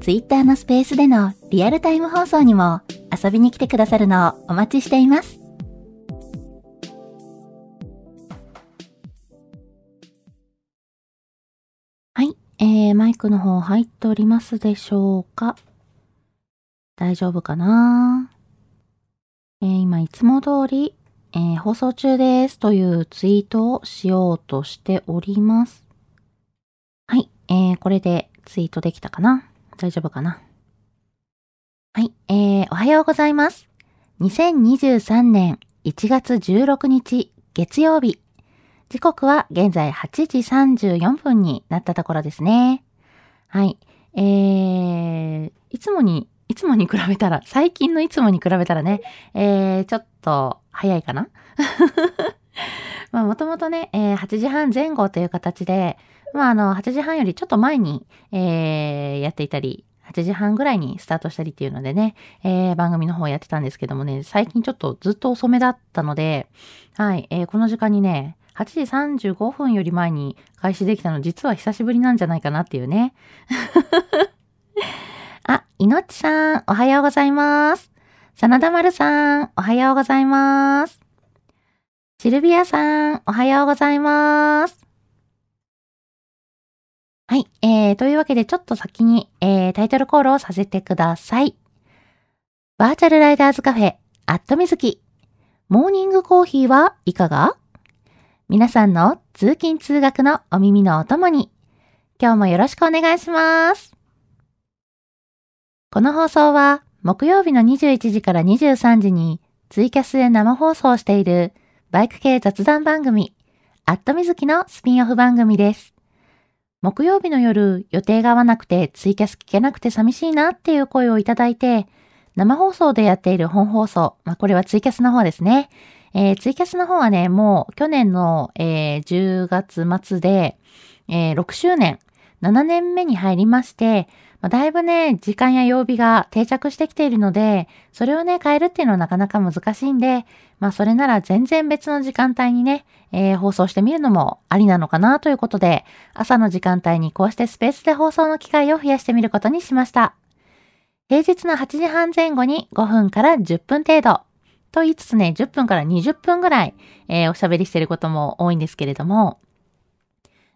Twitter のスペースでのリアルタイム放送にも遊びに来てくださるのをお待ちしています。はい、えー、マイクの方入っておりますでしょうか？大丈夫かな？えー、今いつも通り、えー、放送中ですというツイートをしようとしております。はい。えー、これでツイートできたかな？大丈夫かな？はい。えー、おはようございます。2023年1月16日月曜日。時刻は現在8時34分になったところですね。はい。えー、いつもに、いつもに比べたら、最近のいつもに比べたらね、えー、ちょっと早いかな？まあもともとね、えー、8時半前後という形で、まあ、あの、8時半よりちょっと前に、えー、やっていたり、8時半ぐらいにスタートしたりっていうのでね、えー、番組の方やってたんですけどもね、最近ちょっとずっと遅めだったので、はい、えー、この時間にね、8時35分より前に開始できたの実は久しぶりなんじゃないかなっていうね。あ、いのちさん、おはようございます。真田丸さん、おはようございます。シルビアさん、おはようございます。はい。えー、というわけでちょっと先に、えー、タイトルコールをさせてください。バーチャルライダーズカフェ、アットみずき。モーニングコーヒーはいかが？皆さんの通勤通学のお耳のお供に、今日もよろしくお願いします。この放送は、木曜日の21時から23時に、ツイキャスで生放送している、バイク系雑談番組、アットみずきのスピンオフ番組です。木曜日の夜、予定が合わなくてツイキャス聞けなくて寂しいなっていう声をいただいて、生放送でやっている本放送、まあ、これはツイキャスの方ですね。えー、ツイキャスの方はね、もう去年の、えー、10月末で、えー、6周年、7年目に入りまして、まあ、だいぶね、時間や曜日が定着してきているので、それをね、変えるっていうのはなかなか難しいんで、まあそれなら全然別の時間帯にね、えー、放送してみるのもありなのかなということで、朝の時間帯にこうしてスペースで放送の機会を増やしてみることにしました。平日の8時半前後に5分から10分程度。と言いつつね、10分から20分ぐらい、えー、おしゃべりしてることも多いんですけれども、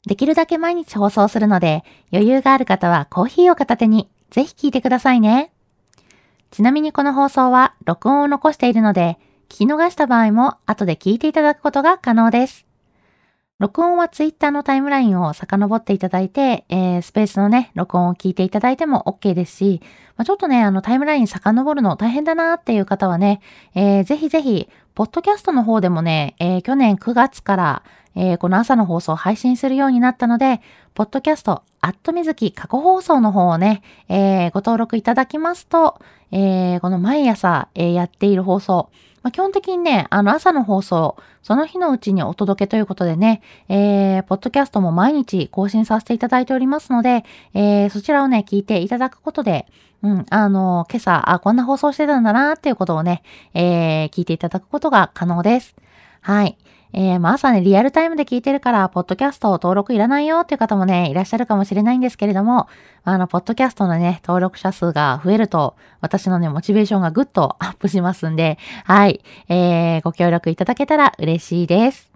できるだけ毎日放送するので、余裕がある方はコーヒーを片手に、ぜひ聞いてくださいね。ちなみにこの放送は録音を残しているので、聞き逃した場合も後で聞いていただくことが可能です。録音は Twitter のタイムラインを遡っていただいて、えー、スペースのね、録音を聞いていただいても OK ですし、まあ、ちょっとね、あのタイムライン遡るの大変だなっていう方はね、えー、ぜひぜひ、ポッドキャストの方でもね、えー、去年9月から、えー、この朝の放送を配信するようになったので、ポッドキャスト、アットみずき過去放送の方をね、えー、ご登録いただきますと、えー、この毎朝、え、やっている放送、まあ、基本的にね、あの朝の放送、その日のうちにお届けということでね、えー、ポッドキャストも毎日更新させていただいておりますので、えー、そちらをね、聞いていただくことで、うん、あの、今朝、あ、こんな放送してたんだなっていうことをね、えー、聞いていただくことが可能です。はい。えー、まあ朝ね、リアルタイムで聞いてるから、ポッドキャスト登録いらないよっていう方もね、いらっしゃるかもしれないんですけれども、あの、ポッドキャストのね、登録者数が増えると、私のね、モチベーションがぐっとアップしますんで、はい、えー、ご協力いただけたら嬉しいです。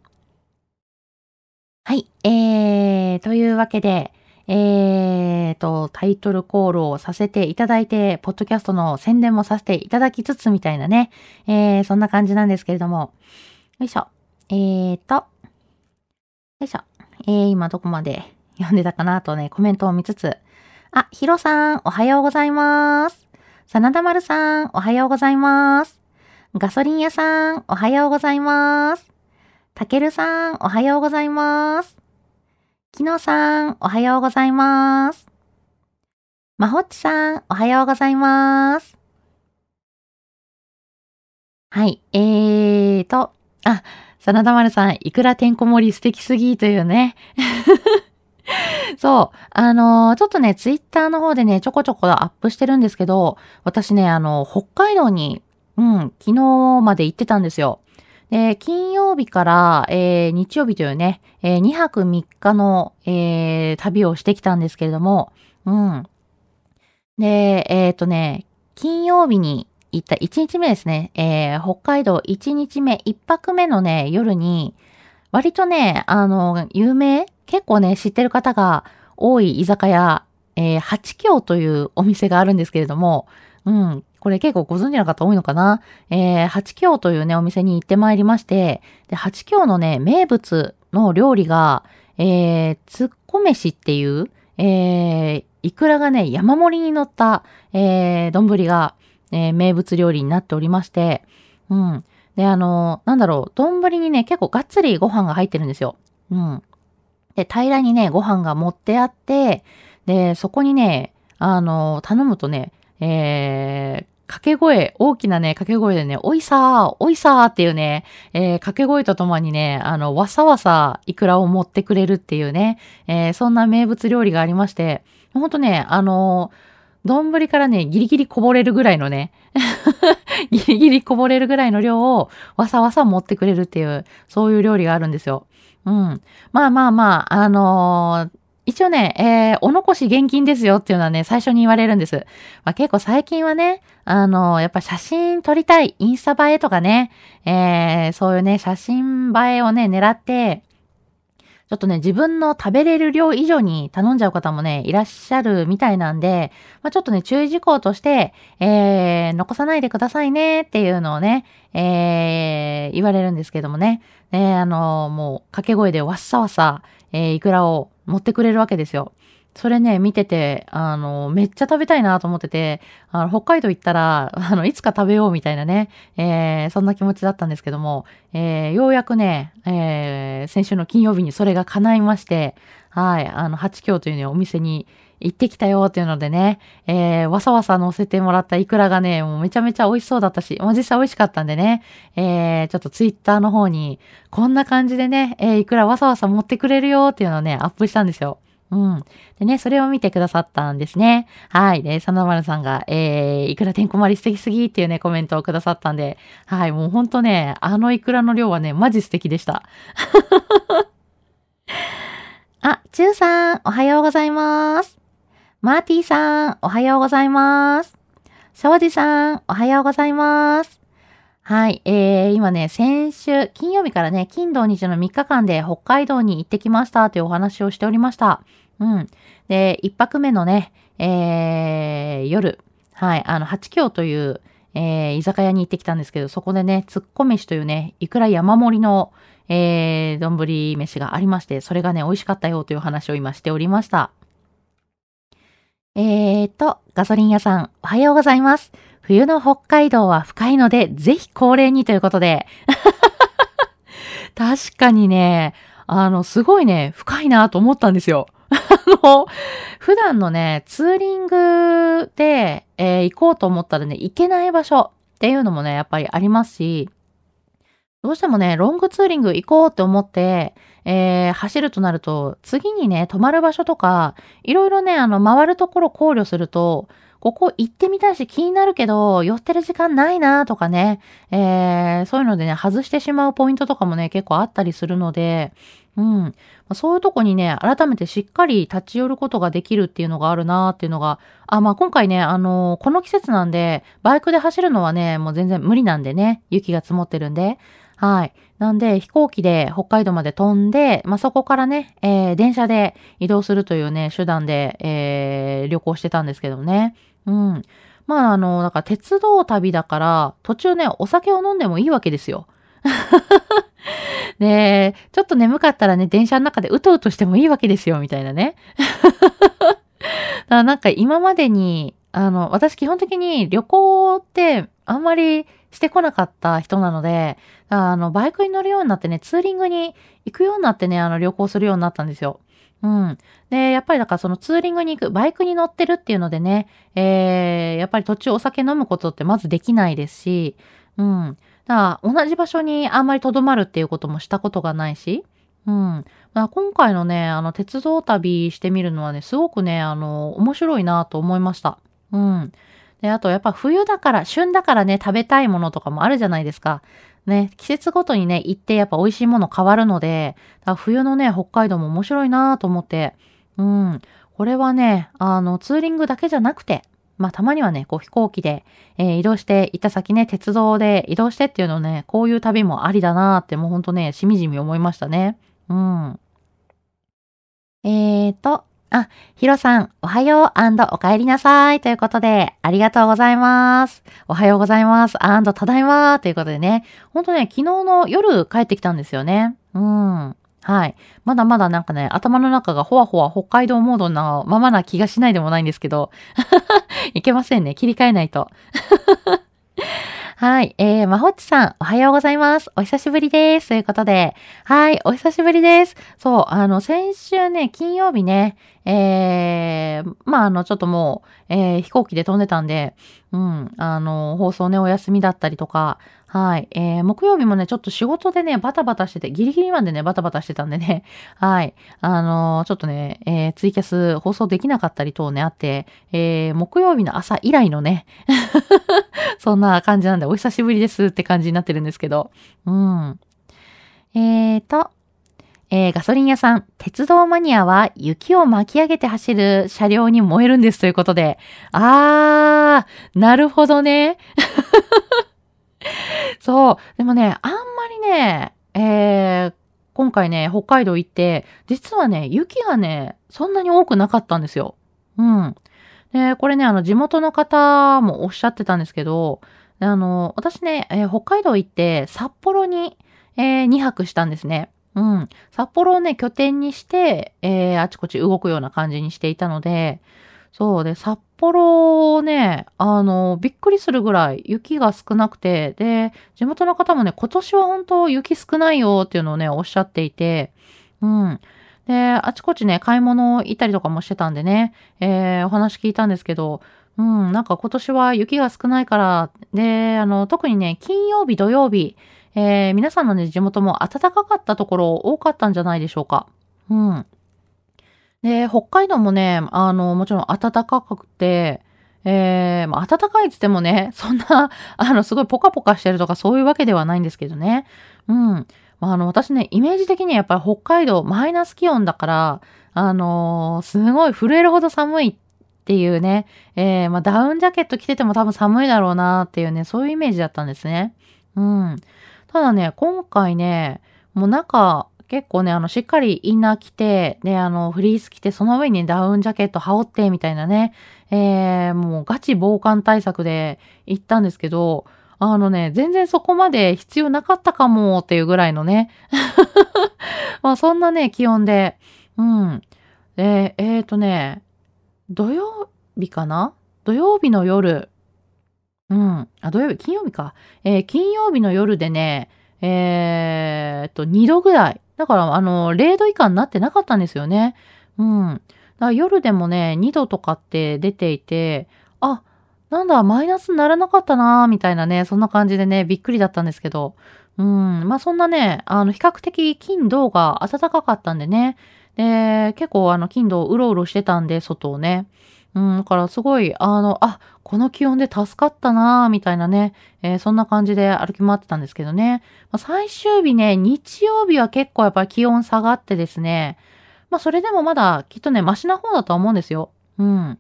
はい、えー、というわけで、えーと、タイトルコールをさせていただいて、ポッドキャストの宣伝もさせていただきつつみたいなね、えー、そんな感じなんですけれども。よいしょ。えーと、よいしょ。えー、今どこまで読んでたかなとね、コメントを見つつ。あ、ヒロさん、おはようございます。真田丸さん、おはようございます。ガソリン屋さん、おはようございます。たけるさん、おはようございます。きのさん、おはようございます。まほっちさん、おはようございます。はい、えーと、あ、真田丸さん、いくらてんこ盛り素敵すぎというね。そう。あのー、ちょっとね、ツイッターの方でね、ちょこちょこアップしてるんですけど、私ね、あの、北海道に、うん、昨日まで行ってたんですよ。で、金曜日から、えー、日曜日というね、えー、2泊3日の、えー、旅をしてきたんですけれども、うん。で、えっ、ー、とね、金曜日に行った1日目ですね、えー、北海道1日目、1泊目のね、夜に、割とね、あの、有名結構ね、知ってる方が多い居酒屋、えー、八京というお店があるんですけれども、うん、これ結構ご存知の方多いのかな？えー、八京というね、お店に行ってまいりまして、で、八京のね、名物の料理が、えー、つっこ飯っていう、えー、いくらがね、山盛りに乗った、えー、丼が、えー、名物料理になっておりまして、うん。で、あの、なんだろう、丼にね、結構がっつりご飯が入ってるんですよ。うん。で、平らにね、ご飯が持ってあって、で、そこにね、あの、頼むとね、えー、掛け声、大きなね、掛け声でね、おいさー、おいさーっていうね、えー、掛け声とともにね、あの、わさわさイクラを持ってくれるっていうね、えー、そんな名物料理がありまして、ほんとね、あの丼からね、ギリギリこぼれるぐらいのね、ギリギリこぼれるぐらいの量をわさわさ持ってくれるっていう、そういう料理があるんですよ。うん。まあまあまあ、あのー、一応ね、えー、お残し現金ですよっていうのはね、最初に言われるんです。まあ結構最近はね、あの、やっぱ写真撮りたい、インスタ映えとかね、えー、そういうね、写真映えをね、狙って、ちょっとね、自分の食べれる量以上に頼んじゃう方もね、いらっしゃるみたいなんで、まあ、ちょっとね、注意事項として、えー、残さないでくださいねっていうのをね、えー、言われるんですけどもね。ね、あのー、もう、掛け声でわっさわさ、えー、いくらを持ってくれるわけですよ。それね、見てて、あの、めっちゃ食べたいなと思ってて、あの、北海道行ったら、あの、いつか食べようみたいなね、えー、そんな気持ちだったんですけども、えー、ようやくね、えー、先週の金曜日にそれが叶いまして、はい、あの、八京というね、お店に行ってきたよっていうのでね、えー、わさわさ乗せてもらったイクラがね、もうめちゃめちゃ美味しそうだったし、もう実際美味しかったんでね、えー、ちょっとツイッターの方に、こんな感じでね、えー、イクラわさわさ持ってくれるよっていうのをね、アップしたんですよ。うん。でね、それを見てくださったんですね。はい。で、サナマルさんが、えー、いくらてんこまり素敵すぎっていうね、コメントをくださったんで、はい。もうほんとね、あのいくらの量はね、マジ素敵でした。あ、チューさん、おはようございます。マーティーさん、おはようございます。庄司さん、おはようございます。はい。えー、今ね、先週、金曜日からね、金土日の3日間で北海道に行ってきましたというお話をしておりました。うん。で、1泊目のね、えー、夜、はい、あの、八京という、えー、居酒屋に行ってきたんですけど、そこでね、つっこ飯というね、いくら山盛りの、えー、丼飯がありまして、それがね、美味しかったよという話を今しておりました。えーと、ガソリン屋さん、おはようございます。冬の北海道は深いので、ぜひ恒例にということで。確かにね、あの、すごいね、深いなと思ったんですよ。あの、普段のね、ツーリングで、えー、行こうと思ったらね、行けない場所っていうのもね、やっぱりありますし、どうしてもね、ロングツーリング行こうって思って、えー、走るとなると、次にね、泊まる場所とか、いろいろね、あの、回るところ考慮すると、ここ行ってみたいし気になるけど、寄ってる時間ないなとかね、えー、そういうのでね、外してしまうポイントとかもね、結構あったりするので、うん。そういうとこにね、改めてしっかり立ち寄ることができるっていうのがあるなっていうのが、あ、まあ今回ね、あのー、この季節なんで、バイクで走るのはね、もう全然無理なんでね、雪が積もってるんで、はい。なんで、飛行機で北海道まで飛んで、まあ、そこからね、えー、電車で移動するというね、手段で、えー、旅行してたんですけどね。うん。まあ、あの、だから鉄道旅だから、途中ね、お酒を飲んでもいいわけですよ。で、ちょっと眠かったらね、電車の中でうとうとしてもいいわけですよ、みたいなね。だからなんか今までに、あの、私基本的に旅行ってあんまりしてこなかった人なので、あの、バイクに乗るようになってね、ツーリングに行くようになってね、あの、旅行するようになったんですよ。うん。で、やっぱりだからそのツーリングに行く、バイクに乗ってるっていうのでね、えー、やっぱり途中お酒飲むことってまずできないですし、うん。だから同じ場所にあんまり留まるっていうこともしたことがないし、うん。まあ、今回のね、あの、鉄道旅してみるのはね、すごくね、あの、面白いなと思いました。うん。で、あとやっぱ冬だから、旬だからね、食べたいものとかもあるじゃないですか。ね、季節ごとにね、行ってやっぱ美味しいもの変わるので、冬のね、北海道も面白いなと思って、うん。これはね、あの、ツーリングだけじゃなくて、まあ、たまにはね、こう飛行機で、えー、移動して行った先ね、鉄道で移動してっていうのね、こういう旅もありだなってもうほんとね、しみじみ思いましたね。うん。えーと、あ、ヒロさん、おはようお帰りなさいということで、ありがとうございます。おはようございます。ただいまということでね、ほんとね、昨日の夜帰ってきたんですよね。うん。はい。まだまだなんかね、頭の中がほわほわ北海道モードなままな気がしないでもないんですけど、いけませんね。切り替えないと。はい。えー、まほっちさん、おはようございます。お久しぶりです。ということで、はい、お久しぶりです。そう、あの、先週ね、金曜日ね、えー、まあ、あの、ちょっともう、えー、飛行機で飛んでたんで、うん、あの、放送ね、お休みだったりとか、はい。えー、木曜日もね、ちょっと仕事でね、バタバタしてて、ギリギリまでね、バタバタしてたんでね、はい。あのー、ちょっとね、えー、ツイキャス放送できなかったり等ね、あって、えー、木曜日の朝以来のね、そんな感じなんで、お久しぶりですって感じになってるんですけど、うん。えーと、えー、ガソリン屋さん、鉄道マニアは雪を巻き上げて走る車両に燃えるんですということで、あー、なるほどね。そう。でもね、あんまりね、えー、今回ね、北海道行って、実はね、雪がね、そんなに多くなかったんですよ。うん。で、これね、あの、地元の方もおっしゃってたんですけど、あの、私ね、えー、北海道行って、札幌に、えー、2泊したんですね。うん。札幌をね、拠点にして、えー、あちこち動くような感じにしていたので、そうで、札幌ね、あの、びっくりするぐらい雪が少なくて、で、地元の方もね、今年は本当雪少ないよっていうのをね、おっしゃっていて、うん。で、あちこちね、買い物行ったりとかもしてたんでね、えー、お話聞いたんですけど、うん、なんか今年は雪が少ないから、で、あの、特にね、金曜日、土曜日、えー、皆さんのね、地元も暖かかったところ多かったんじゃないでしょうか。うん。で、北海道もね、あの、もちろん暖かくて、えー、まあ、暖かいって言ってもね、そんな、あの、すごいポカポカしてるとかそういうわけではないんですけどね。うん。まあ、あの、私ね、イメージ的にはやっぱり北海道マイナス気温だから、あのー、すごい震えるほど寒いっていうね、えー、まあ、ダウンジャケット着てても多分寒いだろうなっていうね、そういうイメージだったんですね。うん。ただね、今回ね、もう中、結構ね、あの、しっかりインナー着て、で、あの、フリース着て、その上にダウンジャケット羽織って、みたいなね、えー、もうガチ防寒対策で行ったんですけど、あのね、全然そこまで必要なかったかもっていうぐらいのね。まあそんなね、気温で。うん。で、えっ、ー、とね、土曜日かな？土曜日の夜。うん。あ、土曜日、金曜日か。えー、金曜日の夜でね、えー、っと、2度ぐらい。だから、あの、0度以下になってなかったんですよね。うん。夜でもね、2度とかって出ていて、あ、なんだ、マイナスにならなかったなみたいなね、そんな感じでね、びっくりだったんですけど。うん。まあ、そんなね、あの、比較的金土が暖かかったんでね。で、結構あの、金土うろうろしてたんで、外をね。うん、だからすごい、あの、あ、この気温で助かったなぁ、みたいなね、えー、そんな感じで歩き回ってたんですけどね。まあ、最終日ね、日曜日は結構やっぱり気温下がってですね、まあそれでもまだきっとね、マシな方だとは思うんですよ。うん。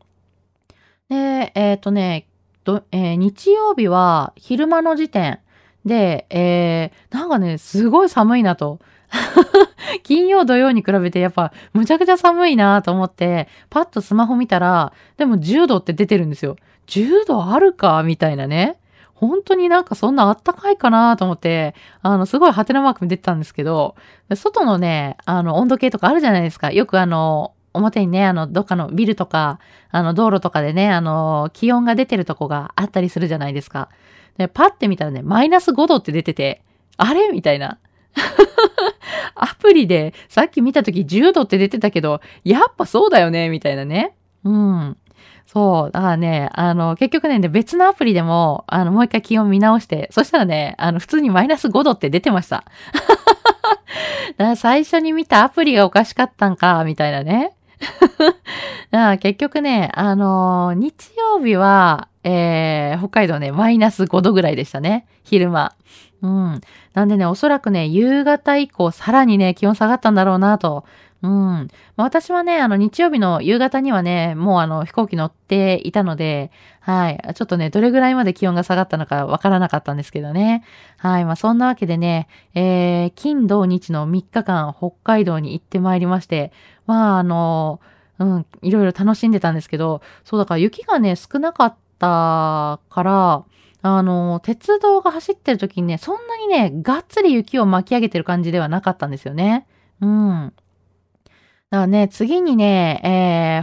で、えっ、ー、とね、どえー、日曜日は昼間の時点で、えー、なんかね、すごい寒いなと。金曜土曜に比べてやっぱむちゃくちゃ寒いなと思って、パッとスマホ見たら、でも10度って出てるんですよ。10度あるかみたいなね。本当になんかそんなあったかいかなと思って、あの、すごいハテナマーク出てたんですけど、外のね、あの、温度計とかあるじゃないですか。よくあの、表にね、あの、どっかのビルとか、あの、道路とかでね、あの、気温が出てるとこがあったりするじゃないですか。で、パッて見たらね、マイナス5度って出てて、あれ？みたいな。アプリでさっき見た時10度って出てたけど、やっぱそうだよねみたいなね。うん。そう。だからね、あの、結局ね、別のアプリでも、あの、もう一回気温見直して、そしたらね、あの、普通にマイナス5度って出てました。だから最初に見たアプリがおかしかったんか、みたいなね。だから結局ね、あの日曜日は、えー、北海道ね、マイナス5度ぐらいでしたね。昼間。うん。なんでね、おそらくね、夕方以降、さらにね、気温下がったんだろうなと。うん。まあ、私はね、あの、日曜日の夕方にはね、もうあの、飛行機乗っていたので、はい。ちょっとね、どれぐらいまで気温が下がったのかわからなかったんですけどね。はい。まあ、そんなわけでね、えー、金土日の3日間、北海道に行ってまいりまして、まあ、あの、うん、いろいろ楽しんでたんですけど、そうだから雪がね、少なかったから、あの、鉄道が走ってる時にね、そんなにね、がっつり雪を巻き上げてる感じではなかったんですよね。うん。だからね、次にね、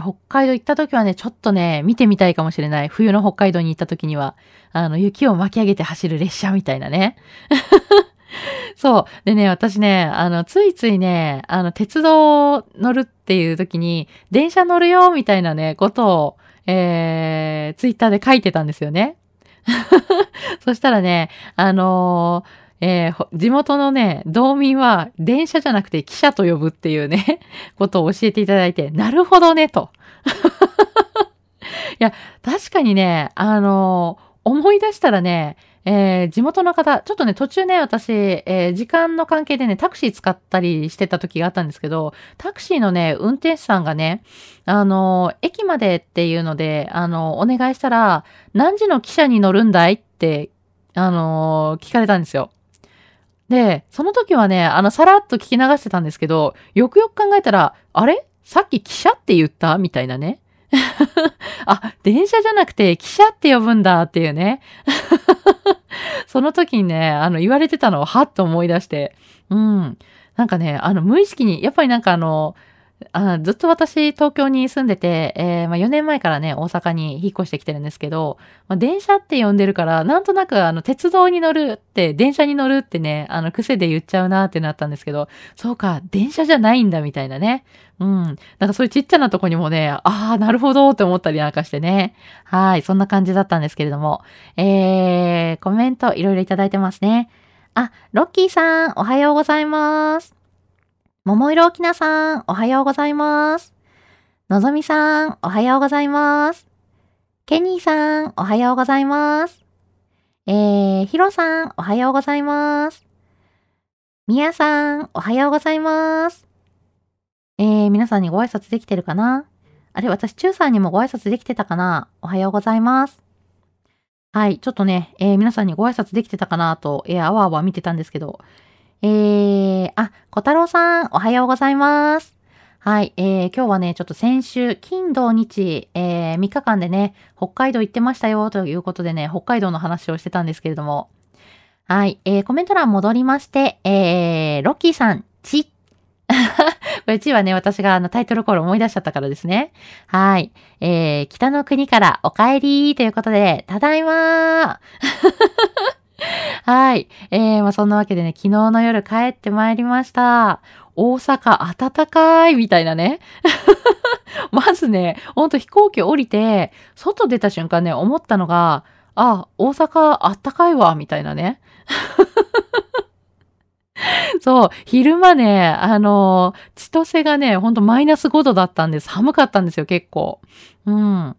えー、北海道行った時はね、ちょっとね、見てみたいかもしれない。冬の北海道に行った時には、あの、雪を巻き上げて走る列車みたいなね。そう。でね、私ね、あの、ついついね、あの、鉄道乗るっていう時に、電車乗るよ、みたいなね、ことを、えー、ツイッターで書いてたんですよね。そしたらね、あのー、えー、地元のね、道民は電車じゃなくて汽車と呼ぶっていうね、ことを教えていただいて、なるほどね、と。いや、確かにね、あのー、思い出したらね、えー、地元の方、ちょっとね、途中ね、私、えー、時間の関係でね、タクシー使ったりしてた時があったんですけど、タクシーのね、運転手さんがね、あのー、駅までっていうので、あのお願いしたら、何時の汽車に乗るんだいって、あの聞かれたんですよ。で、その時はね、あの、さらっと聞き流してたんですけど、よくよく考えたら、あれ？さっき汽車って言った？みたいなね。あ、電車じゃなくて汽車って呼ぶんだっていうね。その時にね、あの、言われてたのをはっと思い出して、うん。なんかね、あの、無意識に、やっぱりなんかあの、あずっと私、東京に住んでて、えー、まあ、4年前からね、大阪に引っ越してきてるんですけど、まあ、電車って呼んでるから、なんとなく、あの、鉄道に乗るって、電車に乗るってね、あの、癖で言っちゃうなってなったんですけど、そうか、電車じゃないんだみたいなね。うん。なんかそういうちっちゃなとこにもね、ああ、なるほどって思ったりなんかしてね。はい、そんな感じだったんですけれども、えー、コメントいろいろいただいてますね。あ、ロッキーさん、おはようございます。桃色きなさん、おはようございます。のぞみさん、おはようございます。ケニーさん、おはようございます。えー、ヒロさん、おはようございます。みやさん、おはようございます。えー、皆さんにご挨拶できてるかな？あれ、私、チューさんにもご挨拶できてたかな？おはようございます。はい、ちょっとね、えー、皆さんにご挨拶できてたかなと、えー、あわあわ見てたんですけど、えー、あ、小太郎さん、おはようございます。はい、えー、今日はね、ちょっと先週、金土日、えー、3日間でね、北海道行ってましたよ、ということでね、北海道の話をしてたんですけれども。はい、えー、コメント欄戻りまして、えー、ロッキーさん、ち。これちはね、私があのタイトルコール思い出しちゃったからですね。はい。えー、北の国からお帰りということで、ただいまー はい。えー、まあ、そんなわけでね、昨日の夜帰ってまいりました。大阪暖かいみたいなね。まずね、ほんと飛行機降りて、外出た瞬間ね、思ったのが、あ、大阪暖かいわ、みたいなね。そう、昼間ね、あの千歳がね、ほんとマイナス5度だったんです。寒かったんですよ、結構。うん。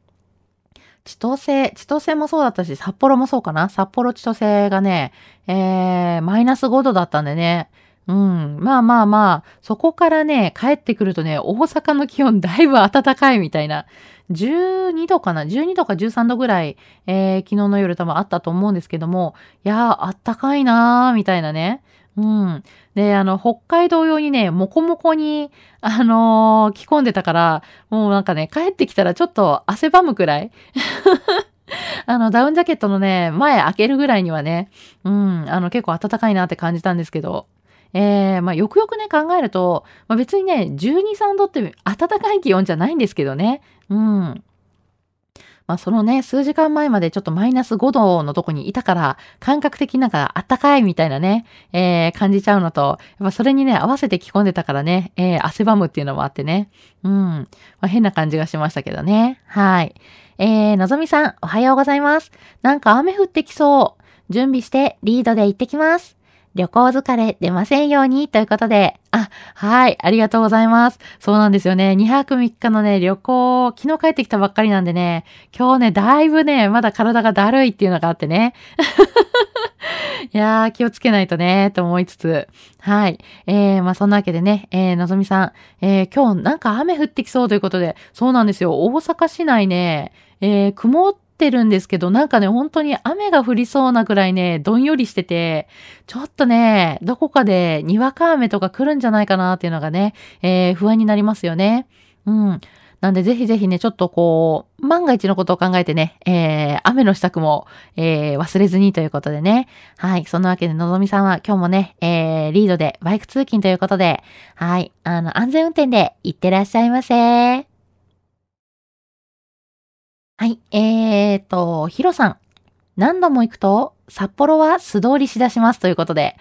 千歳、千歳もそうだったし、札幌もそうかな札幌千歳がね、えー、マイナス5度だったんでね。うん。まあまあまあ、そこからね、帰ってくるとね、大阪の気温だいぶ暖かいみたいな12度かな ?12 度か13度ぐらい、えー、昨日の夜多分あったと思うんですけども、いやー、あったかいなー、みたいなね。うん。で、あの、北海道用にね、もこもこに、あのー、着込んでたから、もうなんかね、帰ってきたらちょっと汗ばむくらい あの、ダウンジャケットのね、前開けるぐらいにはね、うん、あの、結構暖かいなって感じたんですけど、えー、まあ、よくよくね、考えると、まあ、別にね、12、3度って暖かい気温じゃないんですけどね、うん。まあ、そのね、数時間前までちょっとマイナス5度のとこにいたから、感覚的なんか暖かいみたいなね、えー、感じちゃうのと、やっぱそれにね、合わせて着込んでたからね、えー、汗ばむっていうのもあってね、うん。まあ、変な感じがしましたけどね。はい。えー、のぞみさん、おはようございます。なんか雨降ってきそう。準備してリードで行ってきます。旅行疲れ出ませんようにということで、あ、はい、ありがとうございます。そうなんですよね。2泊3日のね、旅行、昨日帰ってきたばっかりなんでね、今日ね、だいぶね、まだ体がだるいっていうのがあってね。いやー、気をつけないとね、と思いつつ。はい。えー、まあ、そんなわけでね、えー、のぞみさん、えー、今日なんか雨降ってきそうということで、そうなんですよ。大阪市内ね、えー、曇ってってるんですけど、なんかね、本当に雨が降りそうなくらいね、どんよりしてて、ちょっとね、どこかでにわか雨とか来るんじゃないかなっていうのがね、えー、不安になりますよね。うん。なんでぜひぜひね、ちょっとこう、万が一のことを考えてね、えー、雨の支度も、えー、忘れずにということでね。はい。そんなわけで、のぞみさんは今日もね、えー、リードでバイク通勤ということで、はい。あの、安全運転で行ってらっしゃいませ。はい。えーと、ヒロさん。何度も行くと、札幌は素通りしだしますということで。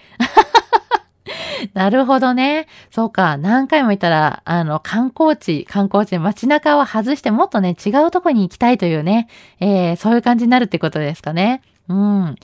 なるほどね。そうか。何回も行ったら、あの、観光地、観光地、街中を外してもっとね、違うとこに行きたいというね、えー、そういう感じになるってことですかね。うん。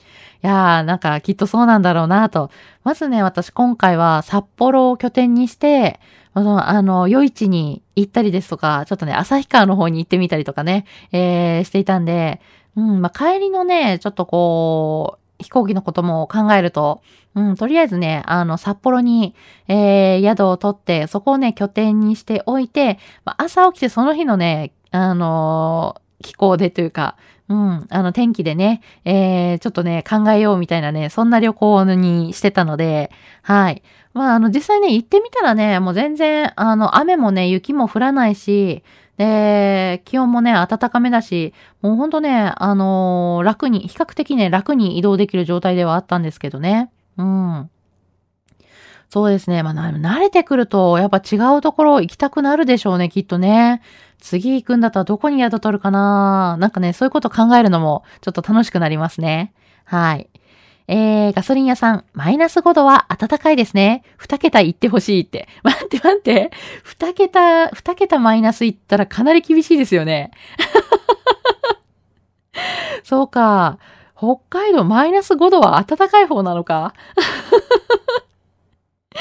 いやー、なんかきっとそうなんだろうなと。まずね、私今回は札幌を拠点にして、あの、あの、夜市に行ったりですとか、ちょっとね、旭川の方に行ってみたりとかね、えー、していたんで、うん、まあ、帰りのね、ちょっとこう、飛行機のことも考えると、うん、とりあえずね、あの、札幌に、えー、宿を取って、そこをね、拠点にしておいて、まあ、朝起きてその日のね、あのー、気候でというか、うん、あの、天気でね、えー、ちょっとね、考えようみたいなね、そんな旅行にしてたので、はい。まあ、あの、実際ね、行ってみたらね、もう全然、あの、雨もね、雪も降らないし、で、気温もね、暖かめだし、もうほんとね、あのー、楽に、比較的ね、楽に移動できる状態ではあったんですけどね。うん。そうですね。まあ、慣れてくると、やっぱ違うところ行きたくなるでしょうね、きっとね。次行くんだったらどこに宿取るかななんかね、そういうこと考えるのも、ちょっと楽しくなりますね。はい。えー、ガソリン屋さん、マイナス5度は暖かいですね。2桁行ってほしいって。待って待って。2桁、2桁マイナス行ったらかなり厳しいですよね。そうか。北海道マイナス5度は暖かい方なのか い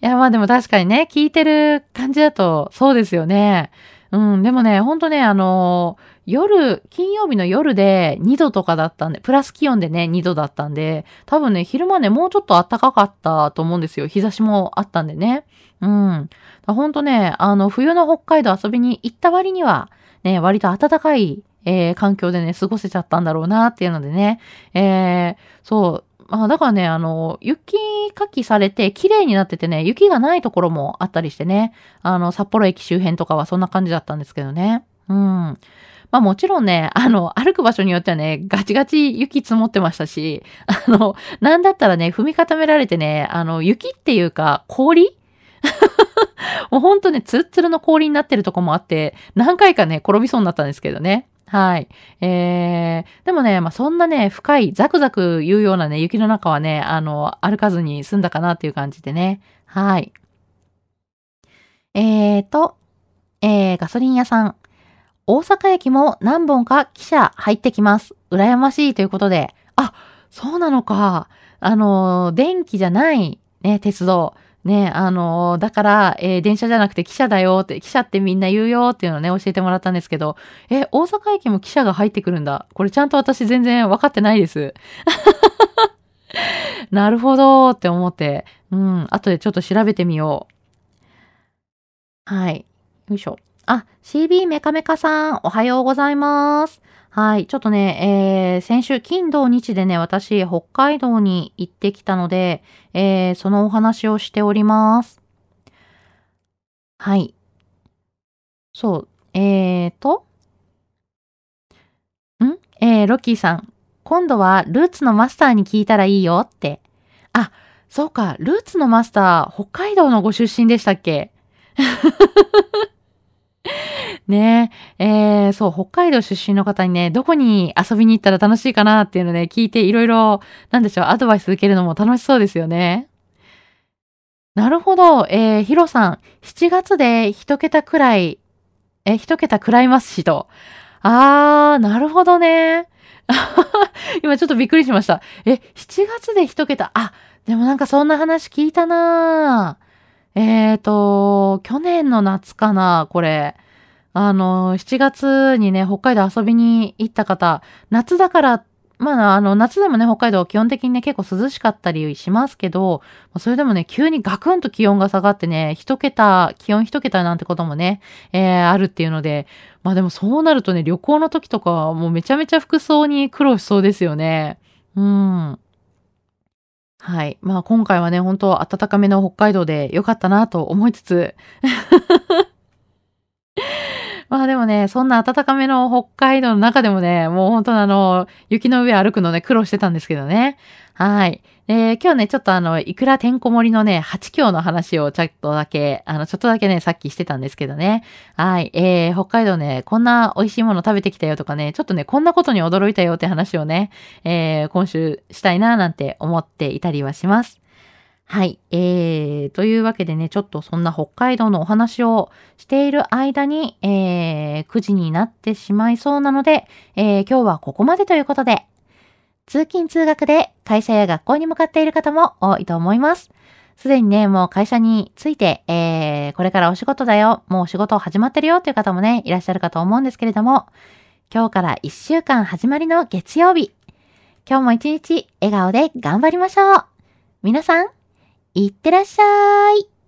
や、まあでも確かにね、聞いてる感じだとそうですよね。うん、でもね、ほんとね、あのー夜、金曜日の夜で2度とかだったんで、プラス気温でね、2度だったんで、多分ね、昼間ね、もうちょっと暖かかったと思うんですよ。日差しもあったんでね。うん。ほんとね、あの、冬の北海道遊びに行った割には、ね、割と暖かい、えー、環境でね、過ごせちゃったんだろうなっていうのでね。えー、そう、あだからね、あの、雪かきされて綺麗になっててね、雪がないところもあったりしてね、あの、札幌駅周辺とかはそんな感じだったんですけどね。うん。まあもちろんね、あの、歩く場所によってはね、ガチガチ雪積もってましたし、あの、なんだったらね、踏み固められてね、あの、雪っていうか、氷？もうほんとね、ツルツルの氷になってるとこもあって、何回かね、転びそうになったんですけどね。はい。えー、でもね、まあ、そんなね、深い、ザクザク言うようなね、雪の中はね、あの、歩かずに済んだかなっていう感じでね。はい。えーと、えー、ガソリン屋さん。大阪駅も何本か汽車入ってきます。羨ましいということで。あ、そうなのか。あの、電気じゃないね、鉄道。ね、あの、だから、えー、電車じゃなくて汽車だよって、汽車ってみんな言うよっていうのをね、教えてもらったんですけど、え、大阪駅も汽車が入ってくるんだ。これちゃんと私全然分かってないです。なるほどって思って、うん、後でちょっと調べてみよう。はい。よいしょ。あ、CB メカメカさん、おはようございます。はい。ちょっとね、えー、先週、金土日でね、私、北海道に行ってきたので、えー、そのお話をしております。はい。そう。えーと。ん？えー、ロッキーさん。今度はルーツのマスターに聞いたらいいよって。あ、そうか。ルーツのマスター、北海道のご出身でしたっけ？ねえ、えー、そう、北海道出身の方にね、どこに遊びに行ったら楽しいかなっていうのね、聞いていろいろ、なんでしょう、アドバイス受けるのも楽しそうですよね。なるほど。えー、ヒロさん、7月で一桁くらい、え、一桁くらいますしと。あー、なるほどね。今ちょっとびっくりしました。え、7月で一桁、あ、でもなんかそんな話聞いたなえーと、去年の夏かな、これ。あの、7月にね、北海道遊びに行った方、夏だからまあ、あの、夏でもね、北海道は基本的にね、結構涼しかったりしますけど、それでもね、急にガクンと気温が下がってね、一桁、気温一桁なんてこともね、えー、あるっていうので、まあでもそうなるとね、旅行の時とかはもうめちゃめちゃ服装に苦労しそうですよね。うん。はい。まあ今回はね、本当暖かめの北海道で良かったなと思いつつまあでもね、そんな暖かめの北海道の中でもね、もう本当あの、雪の上歩くのね、苦労してたんですけどね。はい。で、今日ね、ちょっとあの、いくらてんこ盛りのね、8強の話をちょっとだけ、あの、ちょっとだけね、さっきしてたんですけどね。はい。えー、北海道ね、こんな美味しいもの食べてきたよとかね、ちょっとね、こんなことに驚いたよって話をね、えー、今週したいななんて思っていたりはします。はい。えー、というわけでね、ちょっとそんな北海道のお話をしている間に、えー、9時になってしまいそうなので、えー、今日はここまでということで、通勤通学で会社や学校に向かっている方も多いと思います。すでにね、もう会社について、えー、これからお仕事だよ、もう仕事始まってるよという方もね、いらっしゃるかと思うんですけれども、今日から1週間始まりの月曜日。今日も一日笑顔で頑張りましょう。皆さん、いってらっしゃい。